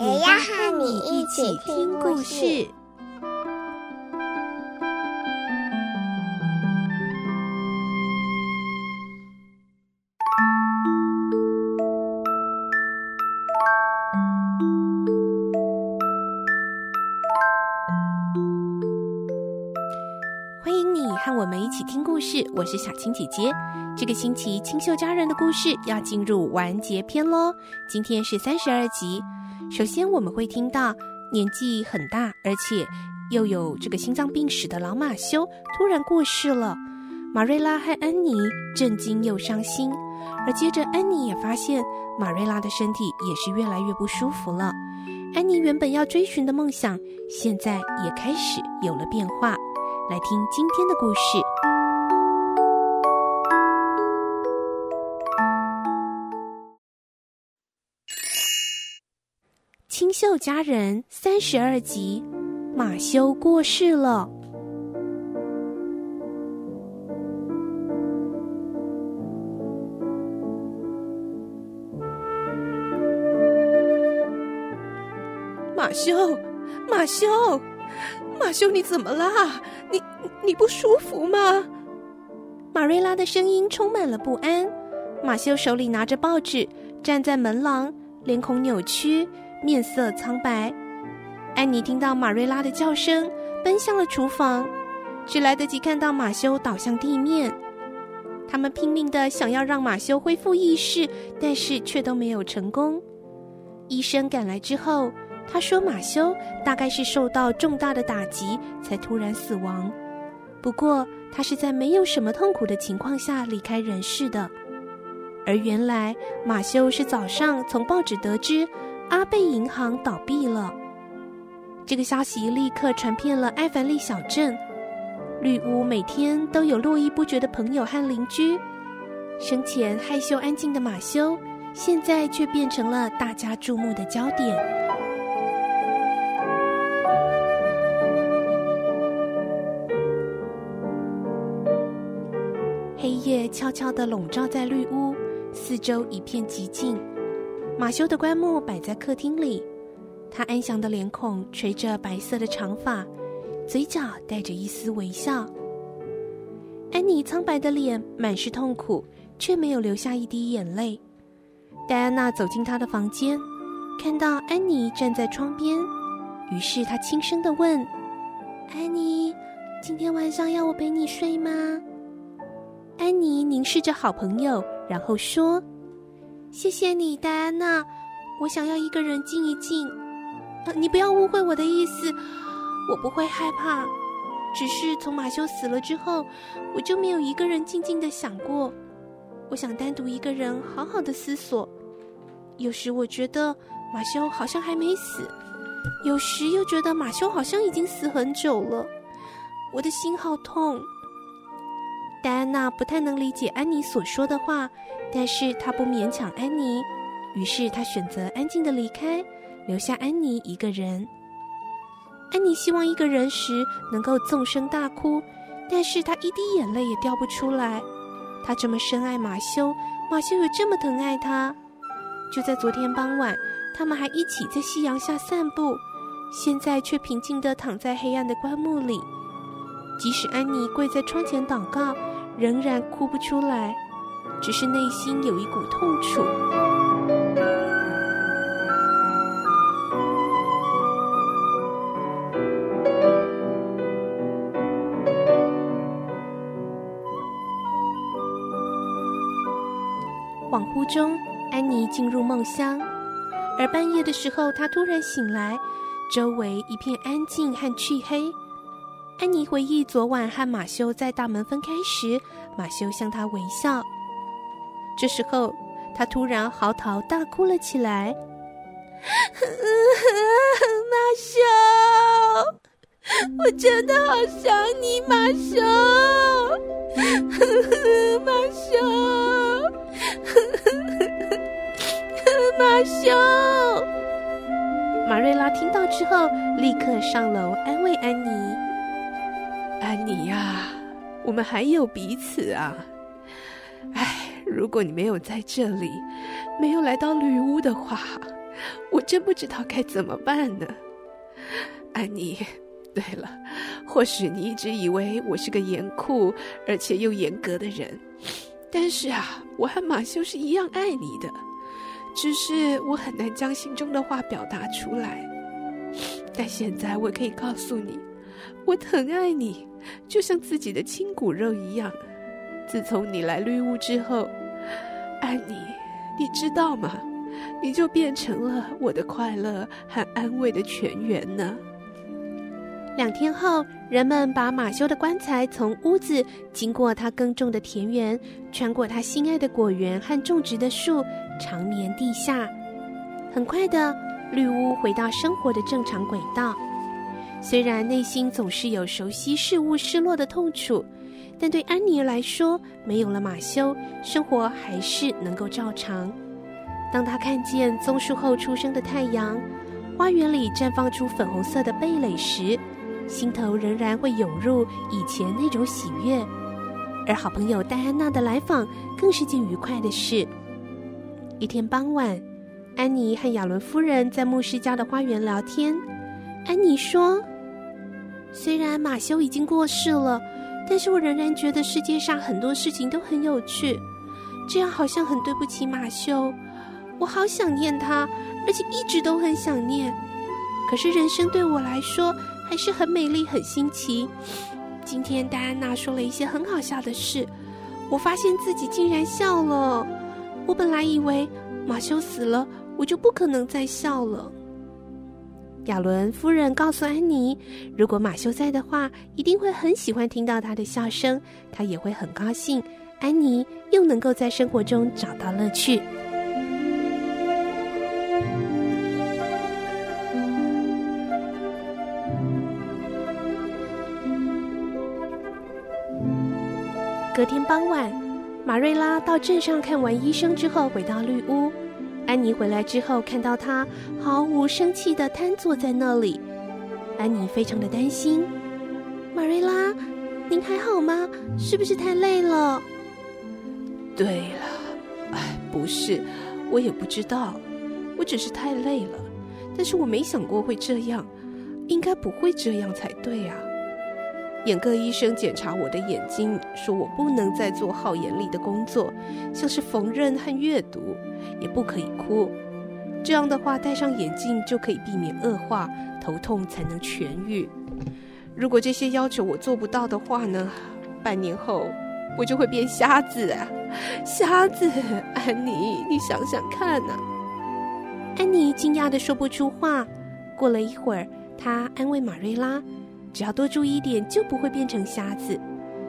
也要和你一起听故事。欢迎你和我们一起听故事，我是小青姐姐。这个星期清秀佳人的故事要进入完结篇喽，今天是三十二集。首先，我们会听到年纪很大，而且又有这个心脏病史的老马修突然过世了。玛瑞拉和安妮震惊又伤心，而接着安妮也发现玛瑞拉的身体也是越来越不舒服了。安妮原本要追寻的梦想，现在也开始有了变化。来听今天的故事。秀佳人三十二集，马修过世了。马修，马修，马修，你怎么啦？你你不舒服吗？马瑞拉的声音充满了不安。马修手里拿着报纸，站在门廊，脸孔扭曲。面色苍白，安妮听到马瑞拉的叫声，奔向了厨房，只来得及看到马修倒向地面。他们拼命的想要让马修恢复意识，但是却都没有成功。医生赶来之后，他说马修大概是受到重大的打击，才突然死亡。不过他是在没有什么痛苦的情况下离开人世的。而原来马修是早上从报纸得知。阿贝银行倒闭了，这个消息立刻传遍了埃凡利小镇。绿屋每天都有络绎不绝的朋友和邻居。生前害羞安静的马修，现在却变成了大家注目的焦点。黑夜悄悄的笼罩在绿屋，四周一片寂静。马修的棺木摆在客厅里，他安详的脸孔垂着白色的长发，嘴角带着一丝微笑。安妮苍白的脸满是痛苦，却没有流下一滴眼泪。戴安娜走进她的房间，看到安妮站在窗边，于是她轻声地问：“安妮，今天晚上要我陪你睡吗？”安妮凝视着好朋友，然后说。谢谢你，戴安娜。我想要一个人静一静。啊，你不要误会我的意思，我不会害怕。只是从马修死了之后，我就没有一个人静静的想过。我想单独一个人好好的思索。有时我觉得马修好像还没死，有时又觉得马修好像已经死很久了。我的心好痛。戴安娜不太能理解安妮所说的话。但是她不勉强安妮，于是她选择安静的离开，留下安妮一个人。安妮希望一个人时能够纵声大哭，但是她一滴眼泪也掉不出来。她这么深爱马修，马修又这么疼爱她。就在昨天傍晚，他们还一起在夕阳下散步，现在却平静地躺在黑暗的棺木里。即使安妮跪在窗前祷告，仍然哭不出来。只是内心有一股痛楚。恍惚中，安妮进入梦乡，而半夜的时候，她突然醒来，周围一片安静和黢黑。安妮回忆昨晚和马修在大门分开时，马修向她微笑。这时候，她突然嚎啕大哭了起来。马修，我真的好想你，马修，马修，马修。马瑞拉听到之后，立刻上楼安慰安妮：“安妮呀，我们还有彼此啊。哎，如果你没有在这里，没有来到绿屋的话。”我真不知道该怎么办呢，安妮。对了，或许你一直以为我是个严酷而且又严格的人，但是啊，我和马修是一样爱你的，只是我很难将心中的话表达出来。但现在我可以告诉你，我疼爱你，就像自己的亲骨肉一样。自从你来绿屋之后，安妮，你知道吗？你就变成了我的快乐和安慰的泉源呢。两天后，人们把马修的棺材从屋子经过他耕种的田园，穿过他心爱的果园和种植的树，长眠地下。很快的，绿屋回到生活的正常轨道。虽然内心总是有熟悉事物失落的痛楚，但对安妮来说，没有了马修，生活还是能够照常。当她看见棕树后出生的太阳，花园里绽放出粉红色的蓓蕾时，心头仍然会涌入以前那种喜悦。而好朋友戴安娜的来访更是件愉快的事。一天傍晚，安妮和亚伦夫人在牧师家的花园聊天。安妮说：“虽然马修已经过世了，但是我仍然觉得世界上很多事情都很有趣。这样好像很对不起马修。”我好想念他，而且一直都很想念。可是人生对我来说还是很美丽、很新奇。今天戴安娜说了一些很好笑的事，我发现自己竟然笑了。我本来以为马修死了，我就不可能再笑了。亚伦夫人告诉安妮，如果马修在的话，一定会很喜欢听到他的笑声，他也会很高兴。安妮又能够在生活中找到乐趣。隔天傍晚，马瑞拉到镇上看完医生之后，回到绿屋。安妮回来之后，看到他毫无生气地瘫坐在那里。安妮非常的担心：“马瑞拉，您还好吗？是不是太累了？”“对了，哎，不是，我也不知道，我只是太累了。但是我没想过会这样，应该不会这样才对呀。”眼科医生检查我的眼睛，说我不能再做耗眼力的工作，像是缝纫和阅读，也不可以哭。这样的话，戴上眼镜就可以避免恶化，头痛才能痊愈。如果这些要求我做不到的话呢？半年后我就会变瞎子啊！瞎子，安妮，你想想看呐！安妮惊讶地说不出话。过了一会儿，她安慰马瑞拉。只要多注意一点，就不会变成瞎子。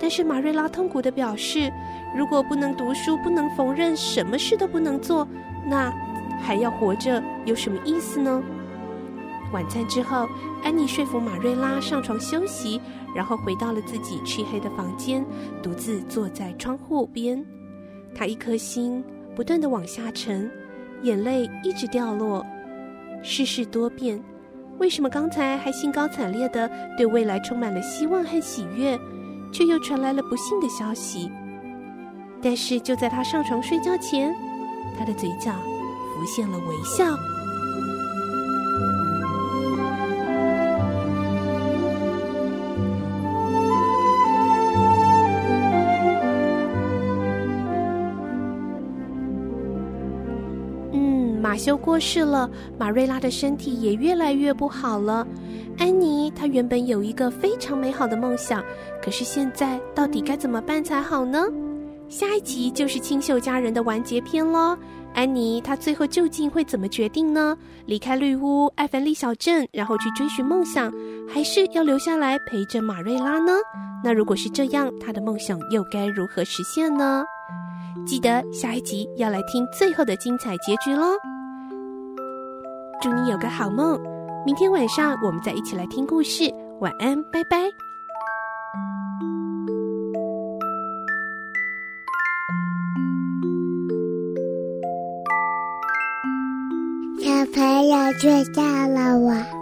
但是马瑞拉痛苦的表示，如果不能读书、不能缝纫，什么事都不能做，那还要活着有什么意思呢？晚餐之后，安妮说服马瑞拉上床休息，然后回到了自己漆黑的房间，独自坐在窗户边。她一颗心不断的往下沉，眼泪一直掉落。世事多变。为什么刚才还兴高采烈的对未来充满了希望和喜悦，却又传来了不幸的消息？但是就在他上床睡觉前，他的嘴角浮现了微笑。修过世了，马瑞拉的身体也越来越不好了。安妮，她原本有一个非常美好的梦想，可是现在到底该怎么办才好呢？下一集就是清秀佳人的完结篇喽。安妮，她最后究竟会怎么决定呢？离开绿屋，艾凡利小镇，然后去追寻梦想，还是要留下来陪着马瑞拉呢？那如果是这样，她的梦想又该如何实现呢？记得下一集要来听最后的精彩结局喽！祝你有个好梦，明天晚上我们再一起来听故事。晚安，拜拜。小朋友睡觉了，我。